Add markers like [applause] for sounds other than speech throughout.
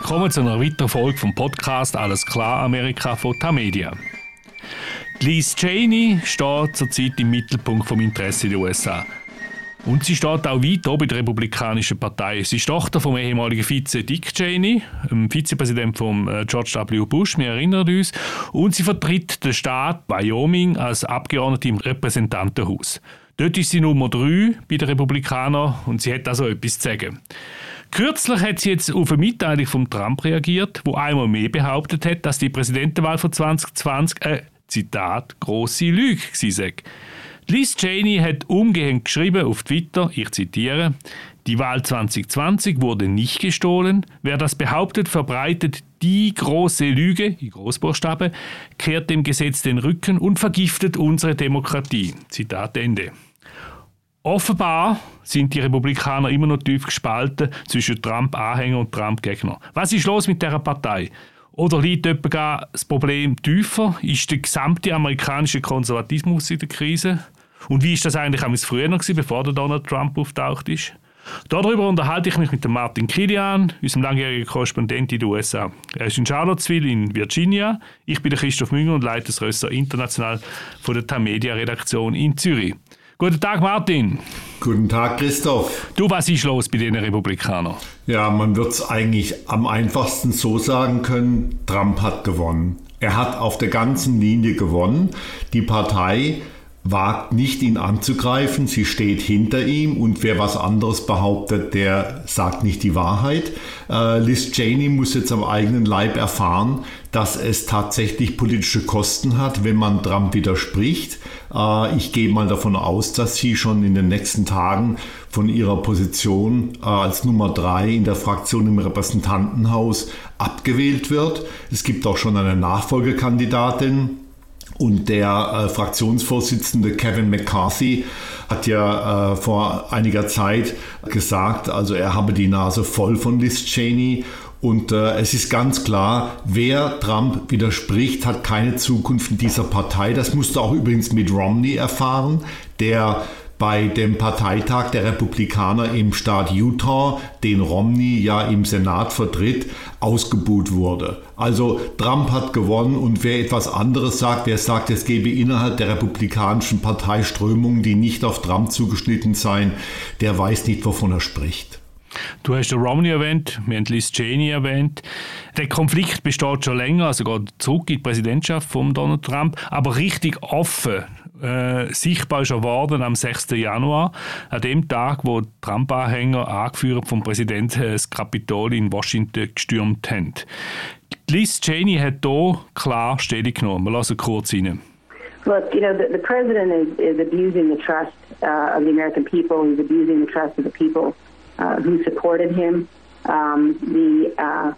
Willkommen zu einer weiteren Folge vom Podcast Alles klar Amerika von Tamedia. Liz Cheney steht zurzeit im Mittelpunkt vom Interesse der USA. Und sie steht auch weit oben in der Republikanischen Partei. Sie ist Tochter vom ehemaligen Vize Dick Cheney, Vizepräsident von äh, George W. Bush, wir erinnern uns. Und sie vertritt den Staat Wyoming als Abgeordnete im Repräsentantenhaus. Dort ist sie Nummer drei bei den Republikanern und sie hat also etwas zu sagen. Kürzlich hat sie jetzt auf eine Mitteilung von Trump reagiert, wo einmal mehr behauptet hat, dass die Präsidentenwahl von 2020 eine, Zitat, grosse Lüge sei. Liz Cheney hat umgehend geschrieben auf Twitter, ich zitiere, die Wahl 2020 wurde nicht gestohlen. Wer das behauptet, verbreitet die große Lüge, in Großbuchstabe, kehrt dem Gesetz den Rücken und vergiftet unsere Demokratie. Zitat Ende. Offenbar sind die Republikaner immer noch tief gespalten zwischen Trump-Anhänger und Trump-Gegner. Was ist los mit dieser Partei? Oder liegt etwa das Problem tiefer? Ist der gesamte amerikanische Konservatismus in der Krise? Und wie ist das eigentlich auch früher noch, bevor der Donald Trump auftaucht ist? Darüber unterhalte ich mich mit Martin Kilian, unserem langjährigen Korrespondent in den USA. Er ist in Charlottesville in Virginia. Ich bin der Christoph Münger und leite das Rösser international von der Tamedia Redaktion in Zürich. Guten Tag, Martin. Guten Tag, Christoph. Du, was ist los bei den Republikanern? Ja, man wird es eigentlich am einfachsten so sagen können, Trump hat gewonnen. Er hat auf der ganzen Linie gewonnen. Die Partei wagt nicht, ihn anzugreifen. Sie steht hinter ihm und wer was anderes behauptet, der sagt nicht die Wahrheit. Äh, Liz Cheney muss jetzt am eigenen Leib erfahren, dass es tatsächlich politische Kosten hat, wenn man Trump widerspricht. Äh, ich gehe mal davon aus, dass sie schon in den nächsten Tagen von ihrer Position äh, als Nummer drei in der Fraktion im Repräsentantenhaus abgewählt wird. Es gibt auch schon eine Nachfolgekandidatin. Und der äh, Fraktionsvorsitzende Kevin McCarthy hat ja äh, vor einiger Zeit gesagt, also er habe die Nase voll von Liz Cheney. Und äh, es ist ganz klar, wer Trump widerspricht, hat keine Zukunft in dieser Partei. Das musste auch übrigens mit Romney erfahren, der bei dem Parteitag der Republikaner im Staat Utah, den Romney ja im Senat vertritt, ausgebuht wurde. Also Trump hat gewonnen und wer etwas anderes sagt, wer sagt, es gebe innerhalb der republikanischen Partei Strömungen, die nicht auf Trump zugeschnitten seien, der weiß nicht, wovon er spricht. Du hast den Romney erwähnt, wir haben Liz Cheney erwähnt. Der Konflikt besteht schon länger, also geht zurück in die Präsidentschaft von Donald Trump, aber richtig offen äh, sichtbar ist geworden am 6. Januar, an dem Tag, wo Trump-Anhänger, angeführt vom Präsidenten, äh, das Kapitol in Washington gestürmt haben. Liz Cheney hat hier klar Stellung genommen. Wir lassen kurz rein. Look, you know, the, the president is, is abusing the trust uh, of the American people. He's abusing the trust of the people uh, who supported him. Um, the, uh,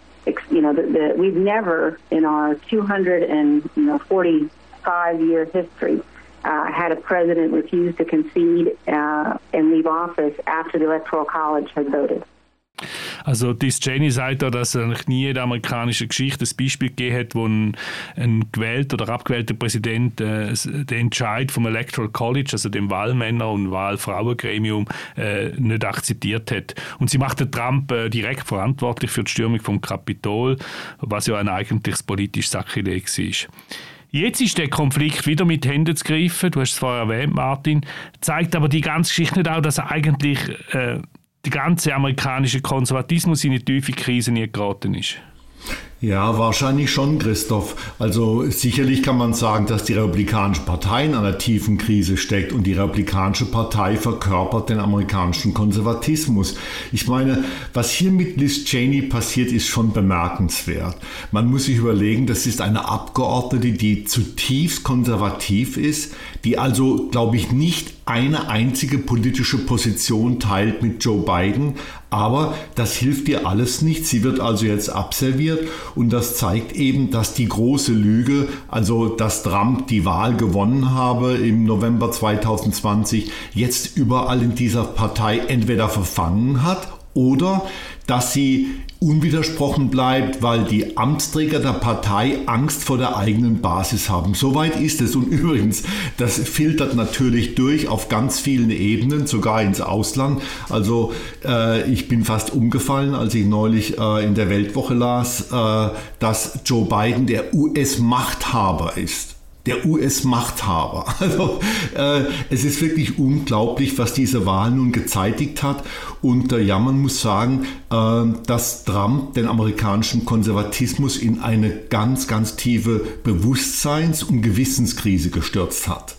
you know, the, the, we've never in our 245 year history uh, had a president refuse to concede uh, and leave office after the Electoral College had voted. Also Diss Cheney sagt ja, dass es eigentlich nie in der amerikanischen Geschichte ein Beispiel gegeben hat, wo ein, ein gewählter oder abgewählter Präsident äh, den Entscheid vom Electoral College, also dem Wahlmänner- und Wahlfrauengremium, äh, nicht akzeptiert hat. Und sie macht den Trump äh, direkt verantwortlich für die Stürmung vom Kapitol, was ja ein eigentliches politisches Sakrileg war. Jetzt ist der Konflikt wieder mit Händen zu greifen. Du hast es vorher erwähnt, Martin. Zeigt aber die ganze Geschichte nicht auch, dass eigentlich äh, der ganze amerikanische Konservatismus in eine tiefe Krise nie geraten ist? Ja, wahrscheinlich schon, Christoph. Also sicherlich kann man sagen, dass die Republikanische Partei in einer tiefen Krise steckt und die Republikanische Partei verkörpert den amerikanischen Konservatismus. Ich meine, was hier mit Liz Cheney passiert, ist schon bemerkenswert. Man muss sich überlegen, das ist eine Abgeordnete, die zutiefst konservativ ist, die also, glaube ich, nicht eine einzige politische Position teilt mit Joe Biden, aber das hilft ihr alles nicht. Sie wird also jetzt abserviert und das zeigt eben, dass die große Lüge, also dass Trump die Wahl gewonnen habe im November 2020, jetzt überall in dieser Partei entweder verfangen hat oder dass sie unwidersprochen bleibt, weil die Amtsträger der Partei Angst vor der eigenen Basis haben. Soweit ist es. Und übrigens, das filtert natürlich durch auf ganz vielen Ebenen, sogar ins Ausland. Also äh, ich bin fast umgefallen, als ich neulich äh, in der Weltwoche las, äh, dass Joe Biden der US-Machthaber ist der US-Machthaber. [laughs] Also äh, es ist wirklich unglaublich, was diese Wahl nun gezeitigt hat. Und äh, ja, man muss sagen, äh, dass Trump den amerikanischen Konservatismus in eine ganz, ganz tiefe Bewusstseins- und Gewissenskrise gestürzt hat.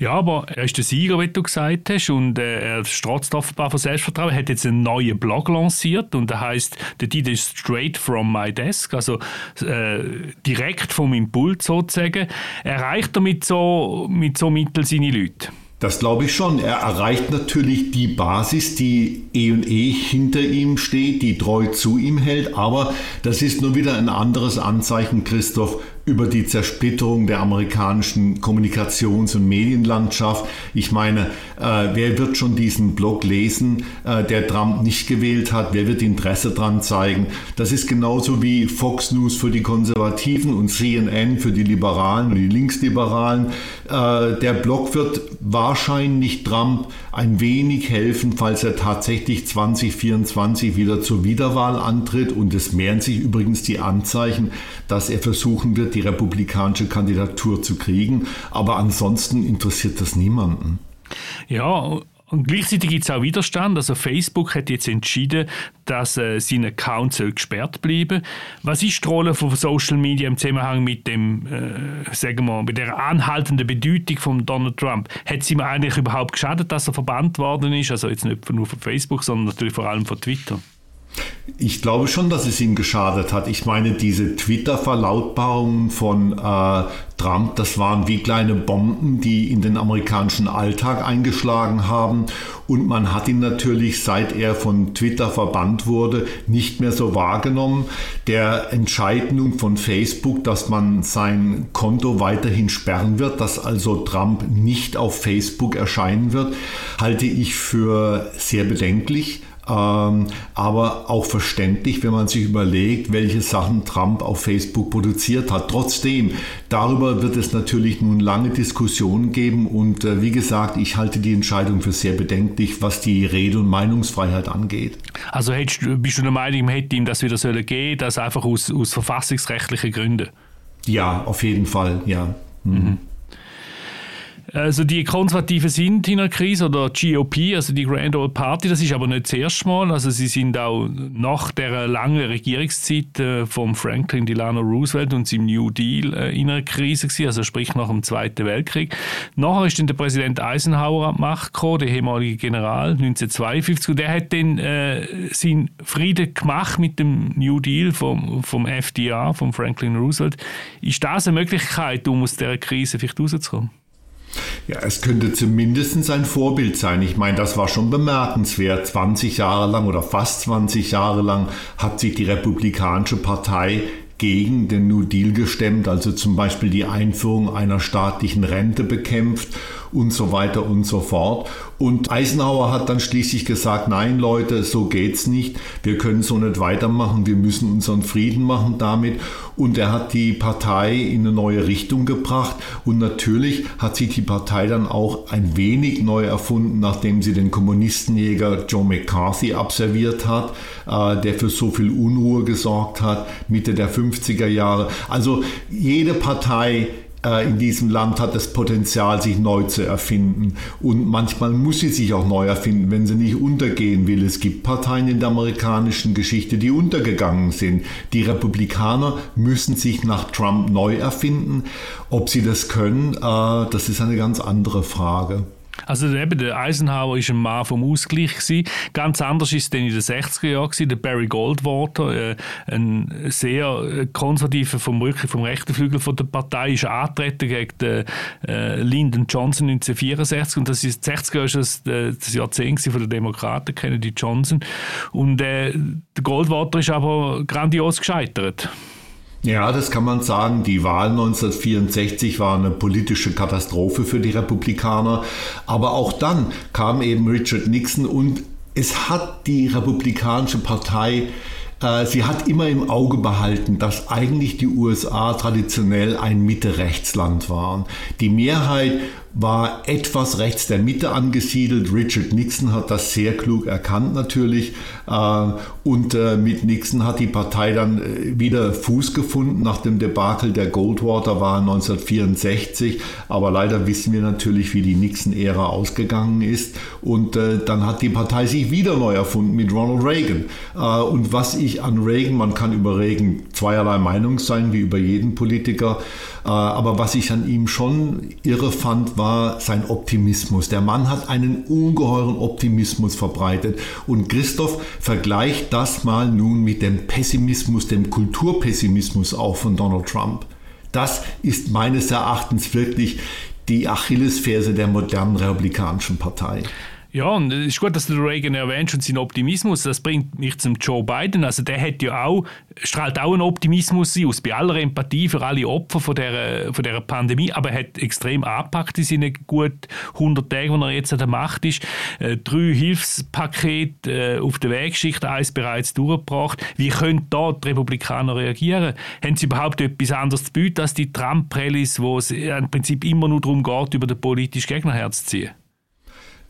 Ja, aber er ist der Sieger, wie du gesagt hast, und äh, er strotzt offenbar von Selbstvertrauen. Er hat jetzt einen neuen Blog lanciert und der heißt «The Deed is straight from my desk», also äh, direkt vom Impuls sozusagen. Erreicht er mit so, mit so Mitteln seine Leute? Das glaube ich schon. Er erreicht natürlich die Basis, die eh und eh hinter ihm steht, die treu zu ihm hält. Aber das ist nur wieder ein anderes Anzeichen, Christoph, über die Zersplitterung der amerikanischen Kommunikations- und Medienlandschaft. Ich meine, äh, wer wird schon diesen Blog lesen, äh, der Trump nicht gewählt hat? Wer wird Interesse daran zeigen? Das ist genauso wie Fox News für die Konservativen und CNN für die Liberalen und die Linksliberalen. Äh, der Blog wird wahrscheinlich Trump ein wenig helfen, falls er tatsächlich 2024 wieder zur Wiederwahl antritt. Und es mehren sich übrigens die Anzeichen, dass er versuchen wird, die republikanische Kandidatur zu kriegen. Aber ansonsten interessiert das niemanden. Ja, und gleichzeitig gibt es auch Widerstand. Also Facebook hat jetzt entschieden, dass äh, sein Account soll gesperrt bleiben. Was ist die Rolle von Social Media im Zusammenhang mit dem, äh, sagen wir, mit der anhaltenden Bedeutung von Donald Trump? Hat es ihm eigentlich überhaupt geschadet, dass er verbannt worden ist? Also jetzt nicht nur von Facebook, sondern natürlich vor allem von Twitter. Ich glaube schon, dass es ihm geschadet hat. Ich meine, diese Twitter-Verlautbarungen von äh, Trump, das waren wie kleine Bomben, die in den amerikanischen Alltag eingeschlagen haben. Und man hat ihn natürlich, seit er von Twitter verbannt wurde, nicht mehr so wahrgenommen. Der Entscheidung von Facebook, dass man sein Konto weiterhin sperren wird, dass also Trump nicht auf Facebook erscheinen wird, halte ich für sehr bedenklich aber auch verständlich, wenn man sich überlegt, welche Sachen Trump auf Facebook produziert hat. Trotzdem, darüber wird es natürlich nun lange Diskussionen geben und äh, wie gesagt, ich halte die Entscheidung für sehr bedenklich, was die Rede- und Meinungsfreiheit angeht. Also bist du der Meinung, hätte ihm das wieder sollen gehen, das einfach aus, aus verfassungsrechtlichen Gründen? Ja, auf jeden Fall, ja. Mhm. Also die Konservativen sind in einer Krise oder GOP, also die Grand Old Party, das ist aber nicht das erste Mal. Also sie sind auch nach der langen Regierungszeit äh, von Franklin Delano Roosevelt und seinem New Deal äh, in einer Krise gewesen, also sprich nach dem Zweiten Weltkrieg. Nachher ist dann der Präsident Eisenhower an die Macht gekommen, der ehemalige General 1952 und der hat dann äh, seinen Frieden gemacht mit dem New Deal vom, vom FDR, von Franklin Roosevelt. Ist das eine Möglichkeit, um aus dieser Krise vielleicht rauszukommen? Ja, es könnte zumindest ein Vorbild sein. Ich meine, das war schon bemerkenswert. 20 Jahre lang oder fast 20 Jahre lang hat sich die Republikanische Partei gegen den New Deal gestemmt, also zum Beispiel die Einführung einer staatlichen Rente bekämpft und so weiter und so fort. Und Eisenhower hat dann schließlich gesagt, nein Leute, so geht's nicht. Wir können so nicht weitermachen. Wir müssen unseren Frieden machen damit. Und er hat die Partei in eine neue Richtung gebracht. Und natürlich hat sich die Partei dann auch ein wenig neu erfunden, nachdem sie den Kommunistenjäger Joe McCarthy absolviert hat, äh, der für so viel Unruhe gesorgt hat, Mitte der 50er Jahre. Also jede Partei in diesem Land hat das Potenzial, sich neu zu erfinden. Und manchmal muss sie sich auch neu erfinden, wenn sie nicht untergehen will. Es gibt Parteien in der amerikanischen Geschichte, die untergegangen sind. Die Republikaner müssen sich nach Trump neu erfinden. Ob sie das können, äh, das ist eine ganz andere Frage. Also eben, der Eisenhower war ein Mann vom Ausgleich. Gewesen. Ganz anders ist es in den 60er Jahren. Gewesen. Der Barry Goldwater, äh, ein sehr konservativer vom, vom rechten Flügel von der Partei, ist angetreten gegen den, äh, Lyndon Johnson 1964. Und das ist 60er Jahre das, äh, das Jahrzehnt von den Demokraten, Kennedy Johnson. Und äh, der Goldwater ist aber grandios gescheitert. Ja, das kann man sagen. Die Wahl 1964 war eine politische Katastrophe für die Republikaner. Aber auch dann kam eben Richard Nixon und es hat die Republikanische Partei Sie hat immer im Auge behalten, dass eigentlich die USA traditionell ein Mitte-Rechts-Land waren. Die Mehrheit war etwas rechts der Mitte angesiedelt. Richard Nixon hat das sehr klug erkannt natürlich. Äh, und äh, mit Nixon hat die Partei dann äh, wieder Fuß gefunden nach dem Debakel der Goldwater war 1964. Aber leider wissen wir natürlich, wie die Nixon-Ära ausgegangen ist. Und dann hat die Partei sich wieder neu erfunden mit Ronald Reagan. Und was ich an Reagan, man kann über Reagan zweierlei Meinung sein, wie über jeden Politiker. Aber was ich an ihm schon irre fand, war sein Optimismus. Der Mann hat einen ungeheuren Optimismus verbreitet. Und Christoph vergleicht das mal nun mit dem Pessimismus, dem Kulturpessimismus auch von Donald Trump. Das ist meines Erachtens wirklich die Achillesferse der modernen Republikanischen Partei. Ja, und es ist gut, dass du Reagan erwähnst und seinen Optimismus. Das bringt mich zum Joe Biden. Also der hat ja auch, strahlt auch einen Optimismus aus, bei aller Empathie für alle Opfer von der, von der Pandemie, aber er hat extrem angepackt in seinen gut 100 Tagen, wo er jetzt an der Macht ist. Äh, drei Hilfspakete äh, auf der Weg geschickt, eins bereits durchgebracht. Wie können da die Republikaner reagieren? Haben sie überhaupt etwas anderes zu bieten als die Trump-Rallies, wo es im Prinzip immer nur darum geht, über den politischen Gegner herzuziehen?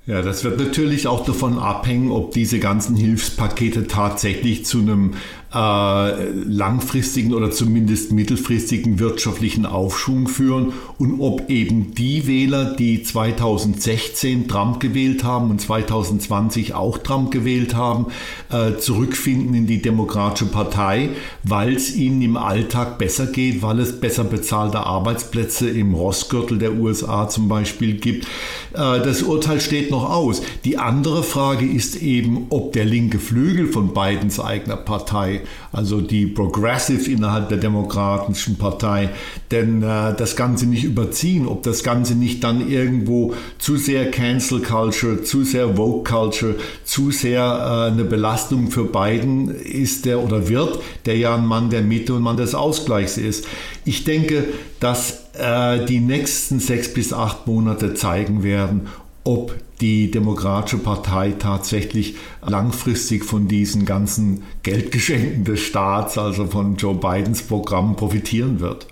Ja, das wird natürlich auch davon abhängen, ob diese ganzen Hilfspakete tatsächlich zu einem äh, langfristigen oder zumindest mittelfristigen wirtschaftlichen Aufschwung führen und ob eben die Wähler, die 2016 Trump gewählt haben und 2020 auch Trump gewählt haben, äh, zurückfinden in die Demokratische Partei, weil es ihnen im Alltag besser geht, weil es besser bezahlte Arbeitsplätze im Rossgürtel der USA zum Beispiel gibt. Äh, das Urteil steht noch aus. Die andere Frage ist eben, ob der linke Flügel von Bidens eigener Partei also die Progressive innerhalb der Demokratischen Partei, denn äh, das Ganze nicht überziehen, ob das Ganze nicht dann irgendwo zu sehr Cancel Culture, zu sehr Vogue Culture, zu sehr äh, eine Belastung für Biden ist der oder wird, der ja ein Mann der Mitte und Mann des Ausgleichs ist. Ich denke, dass äh, die nächsten sechs bis acht Monate zeigen werden, ob die Demokratische Partei tatsächlich langfristig von diesen ganzen Geldgeschenken des Staats, also von Joe Bidens Programm, profitieren wird.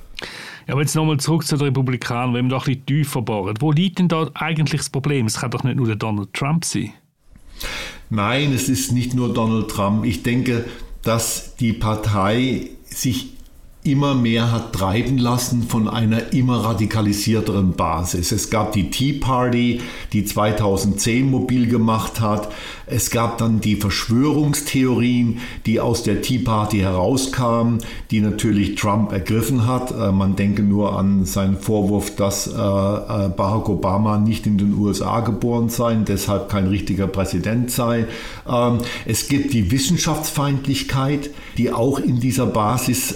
Ja, aber jetzt nochmal zurück zu den Republikanern, wenn wir doch ein bisschen tiefer bohren. Wo liegt denn da eigentlich das Problem? Es kann doch nicht nur der Donald Trump sein. Nein, es ist nicht nur Donald Trump. Ich denke, dass die Partei sich immer mehr hat treiben lassen von einer immer radikalisierteren Basis. Es gab die Tea Party, die 2010 mobil gemacht hat. Es gab dann die Verschwörungstheorien, die aus der Tea Party herauskamen, die natürlich Trump ergriffen hat. Äh, man denke nur an seinen Vorwurf, dass äh, äh, Barack Obama nicht in den USA geboren sei, deshalb kein richtiger Präsident sei. Ähm, es gibt die Wissenschaftsfeindlichkeit, die auch in dieser Basis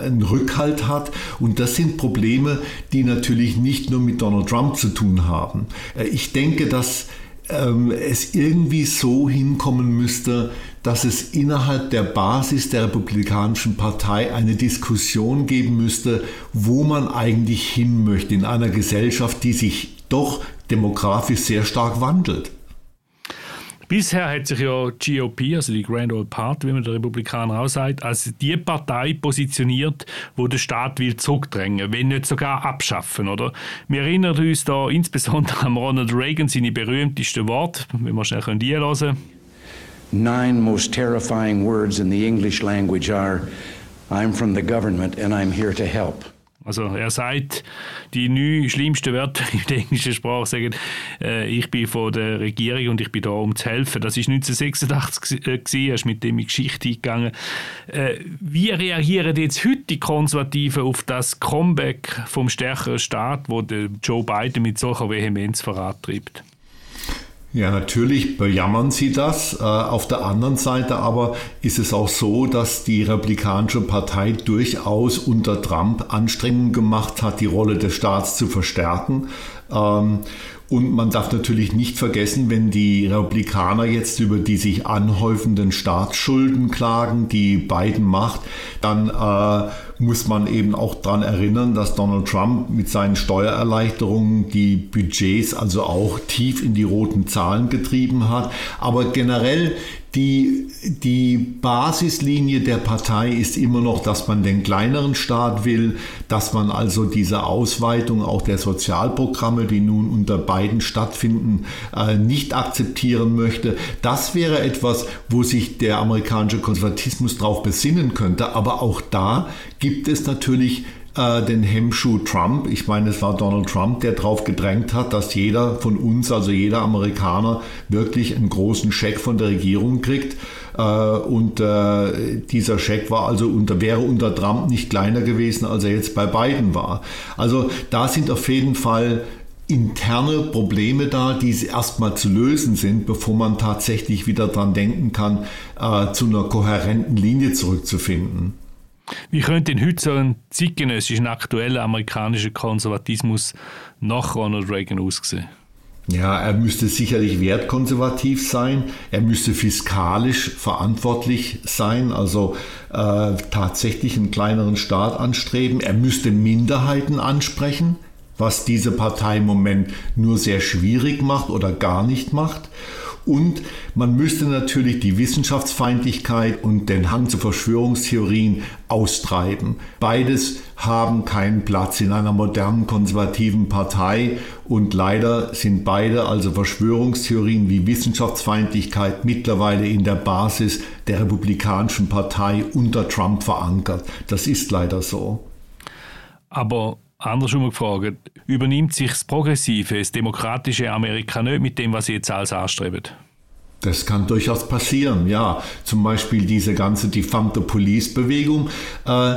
einen Rückhalt hat. Und das sind Probleme, die natürlich nicht nur mit Donald Trump zu tun haben. Ich denke, dass ähm, es irgendwie so hinkommen müsste, dass es innerhalb der Basis der Republikanischen Partei eine Diskussion geben müsste, wo man eigentlich hin möchte in einer Gesellschaft, die sich doch demografisch sehr stark wandelt. Bisher hat sich ja GOP, also die Grand Old Party, wie man der Republikaner auch sagt, als die Partei positioniert, wo der Staat will zurückdrängen, wenn nicht sogar abschaffen, oder? Wir erinnern uns da insbesondere an Ronald Reagan seine berühmtesten Worte, wenn wir schnell die hören. Nine most terrifying words in the English language are I'm from the government and I'm here to help. Also er sagt, die neun schlimmsten Wörter [laughs] in der englischen Sprache sagen, äh, ich bin von der Regierung und ich bin da, um zu helfen. Das ist 1986 äh, gewesen, er ist mit dem in Geschichte eingegangen. Äh, wie reagieren jetzt heute die Konservativen auf das Comeback vom stärkeren Staat, wo Joe Biden mit solcher Vehemenz vorantreibt? Ja, natürlich bejammern sie das. Äh, auf der anderen Seite aber ist es auch so, dass die Republikanische Partei durchaus unter Trump Anstrengungen gemacht hat, die Rolle des Staats zu verstärken. Ähm, und man darf natürlich nicht vergessen, wenn die Republikaner jetzt über die sich anhäufenden Staatsschulden klagen, die Biden macht, dann äh, muss man eben auch daran erinnern, dass Donald Trump mit seinen Steuererleichterungen die Budgets also auch tief in die roten Zahlen getrieben hat. Aber generell die, die Basislinie der Partei ist immer noch, dass man den kleineren Staat will, dass man also diese Ausweitung auch der Sozialprogramme, die nun unter beiden stattfinden, äh, nicht akzeptieren möchte. Das wäre etwas, wo sich der amerikanische Konservatismus darauf besinnen könnte. Aber auch da gibt es natürlich äh, den Hemmschuh Trump. Ich meine, es war Donald Trump, der darauf gedrängt hat, dass jeder von uns, also jeder Amerikaner, wirklich einen großen Scheck von der Regierung kriegt. Äh, und äh, dieser Scheck war also unter, wäre unter Trump nicht kleiner gewesen, als er jetzt bei Biden war. Also da sind auf jeden Fall interne Probleme da, die erstmal zu lösen sind, bevor man tatsächlich wieder daran denken kann, äh, zu einer kohärenten Linie zurückzufinden. Wie könnte denn heute so ein zeitgenössischen, aktueller amerikanischer Konservatismus nach Ronald Reagan aussehen? Ja, er müsste sicherlich wertkonservativ sein, er müsste fiskalisch verantwortlich sein, also äh, tatsächlich einen kleineren Staat anstreben, er müsste Minderheiten ansprechen, was diese Partei im Moment nur sehr schwierig macht oder gar nicht macht. Und man müsste natürlich die Wissenschaftsfeindlichkeit und den Hang zu Verschwörungstheorien austreiben. Beides haben keinen Platz in einer modernen konservativen Partei und leider sind beide, also Verschwörungstheorien wie Wissenschaftsfeindlichkeit, mittlerweile in der Basis der Republikanischen Partei unter Trump verankert. Das ist leider so. Aber andersrum gefragt, übernimmt sich das progressive, das demokratische Amerika nicht mit dem, was sie jetzt alles anstreben? Das kann durchaus passieren, ja. Zum Beispiel diese ganze Defund Police-Bewegung. Äh,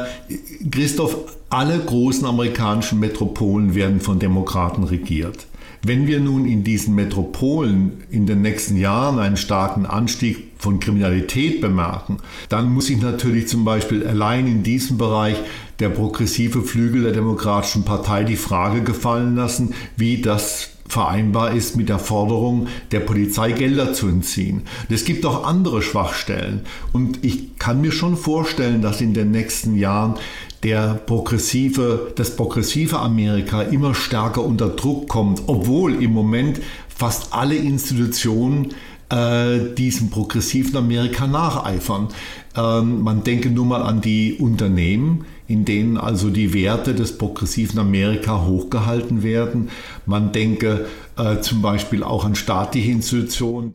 Christoph, alle großen amerikanischen Metropolen werden von Demokraten regiert. Wenn wir nun in diesen Metropolen in den nächsten Jahren einen starken Anstieg von Kriminalität bemerken, dann muss sich natürlich zum Beispiel allein in diesem Bereich der progressive Flügel der Demokratischen Partei die Frage gefallen lassen, wie das vereinbar ist mit der Forderung, der Polizei Gelder zu entziehen. Es gibt auch andere Schwachstellen und ich kann mir schon vorstellen, dass in den nächsten Jahren der progressive, das progressive Amerika immer stärker unter Druck kommt, obwohl im Moment fast alle Institutionen äh, diesem progressiven Amerika nacheifern. Ähm, man denke nur mal an die Unternehmen, in denen also die Werte des progressiven Amerika hochgehalten werden. Man denke äh, zum Beispiel auch an staatliche Institutionen.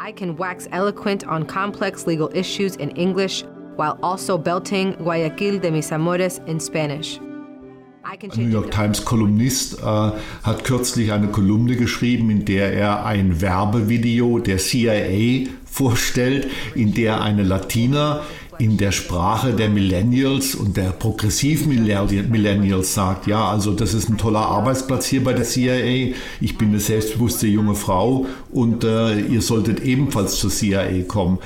I can wax eloquent on complex legal issues in English while also belting Guayaquil de mis amores in Spanish. New York Times Kolumnist äh, hat kürzlich eine Kolumne geschrieben, in der er ein Werbevideo der CIA vorstellt, in der eine Latina in der Sprache der Millennials und der progressiven Millennials sagt, ja, also das ist ein toller Arbeitsplatz hier bei der CIA, ich bin eine selbstbewusste junge Frau und äh, ihr solltet ebenfalls zur CIA kommen.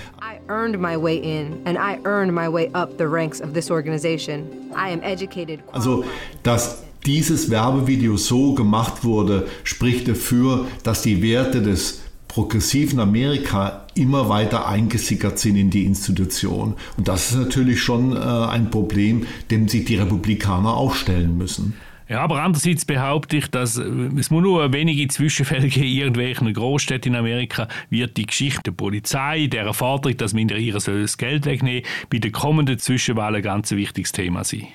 Also, dass dieses Werbevideo so gemacht wurde, spricht dafür, dass die Werte des progressiven Amerika immer weiter eingesickert sind in die Institution. Und das ist natürlich schon äh, ein Problem, dem sich die Republikaner auch stellen müssen. Ja, aber andererseits behaupte ich, dass äh, es muss nur wenige Zwischenfälle in irgendwelchen Großstädten in Amerika, wird die Geschichte der Polizei, der Forderung, dass man ihr das Geld wegnehmen bei den kommenden Zwischenwahlen ein ganz wichtiges Thema sein.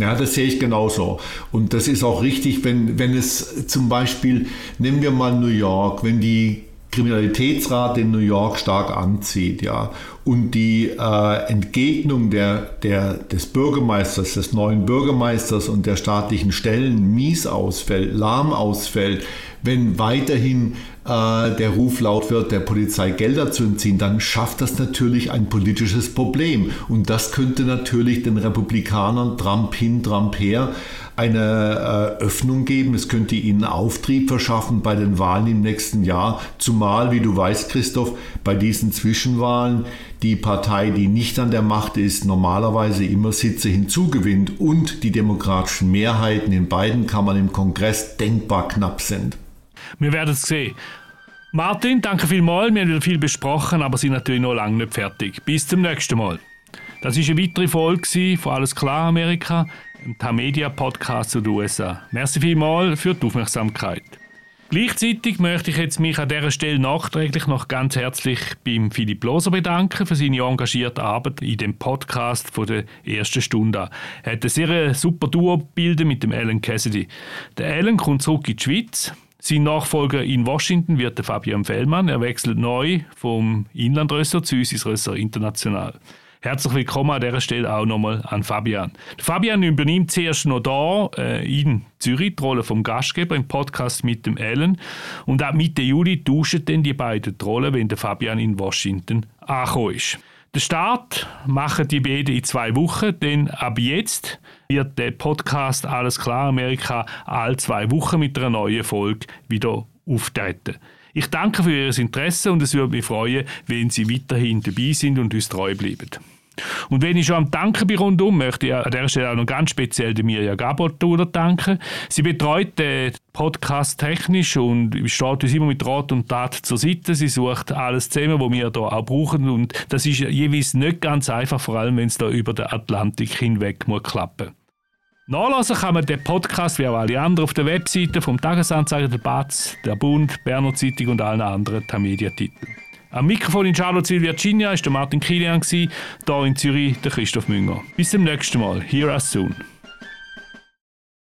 Ja, das sehe ich genauso. Und das ist auch richtig, wenn, wenn es zum Beispiel, nehmen wir mal New York, wenn die Kriminalitätsrate in New York stark anzieht, ja, und die äh, Entgegnung der, der, des Bürgermeisters, des neuen Bürgermeisters und der staatlichen Stellen mies ausfällt, lahm ausfällt, wenn weiterhin äh, der Ruf laut wird, der Polizei Gelder zu entziehen, dann schafft das natürlich ein politisches Problem. Und das könnte natürlich den Republikanern Trump hin, Trump her eine äh, Öffnung geben. Es könnte ihnen Auftrieb verschaffen bei den Wahlen im nächsten Jahr. Zumal, wie du weißt, Christoph, bei diesen Zwischenwahlen die Partei, die nicht an der Macht ist, normalerweise immer Sitze hinzugewinnt und die demokratischen Mehrheiten in beiden Kammern im Kongress denkbar knapp sind. Wir werden es sehen. Martin, danke vielmals. Wir haben wieder viel besprochen, aber sind natürlich noch lange nicht fertig. Bis zum nächsten Mal. Das ist eine weitere Folge von Alles klar Amerika, dem Tamedia Podcast zu den USA. Merci vielmals für die Aufmerksamkeit. Gleichzeitig möchte ich jetzt mich an dieser Stelle nachträglich noch ganz herzlich beim Philipp Loser bedanken für seine engagierte Arbeit in dem Podcast von der ersten Stunde. Er hat ein sehr super Duo gebildet mit dem Alan Cassidy. Der Alan kommt zurück in die Schweiz. Sein Nachfolger in Washington wird der Fabian Fellmann. Er wechselt neu vom Inlandrösser zu uns ins Rösser International. Herzlich willkommen an dieser Stelle auch nochmal an Fabian. Fabian übernimmt zuerst noch da äh, in Zürich die Rolle vom Gastgeber im Podcast mit dem Alan und ab Mitte Juli tauschen dann die beiden die Rollen, wenn der Fabian in Washington angekommen ist. Den Start machen die beiden in zwei Wochen, denn ab jetzt wird der Podcast Alles klar Amerika alle zwei Wochen mit einer neuen Folge wieder auftreten. Ich danke für Ihr Interesse und es würde mich freuen, wenn Sie weiterhin dabei sind und uns treu bleiben. Und wenn ich schon am Danken bin rundum, möchte ich an dieser Stelle auch noch ganz speziell der Mirja Gabotur danken. Sie betreut den Podcast technisch und steht uns immer mit Rat und Tat zur Seite. Sie sucht alles zusammen, was wir hier auch brauchen und das ist jeweils nicht ganz einfach, vor allem wenn es da über den Atlantik hinweg muss klappen Nachlesen kann man den Podcast wie auch alle anderen auf der Webseite vom Tagesanzeiger, der Batz, der Bund, Berner Zeitung und allen anderen Tamedia-Titeln. Am Mikrofon in Charlottesville, Virginia, ist der Martin Kilian, hier in Zürich der Christoph Münger. Bis zum nächsten Mal. Hear us soon.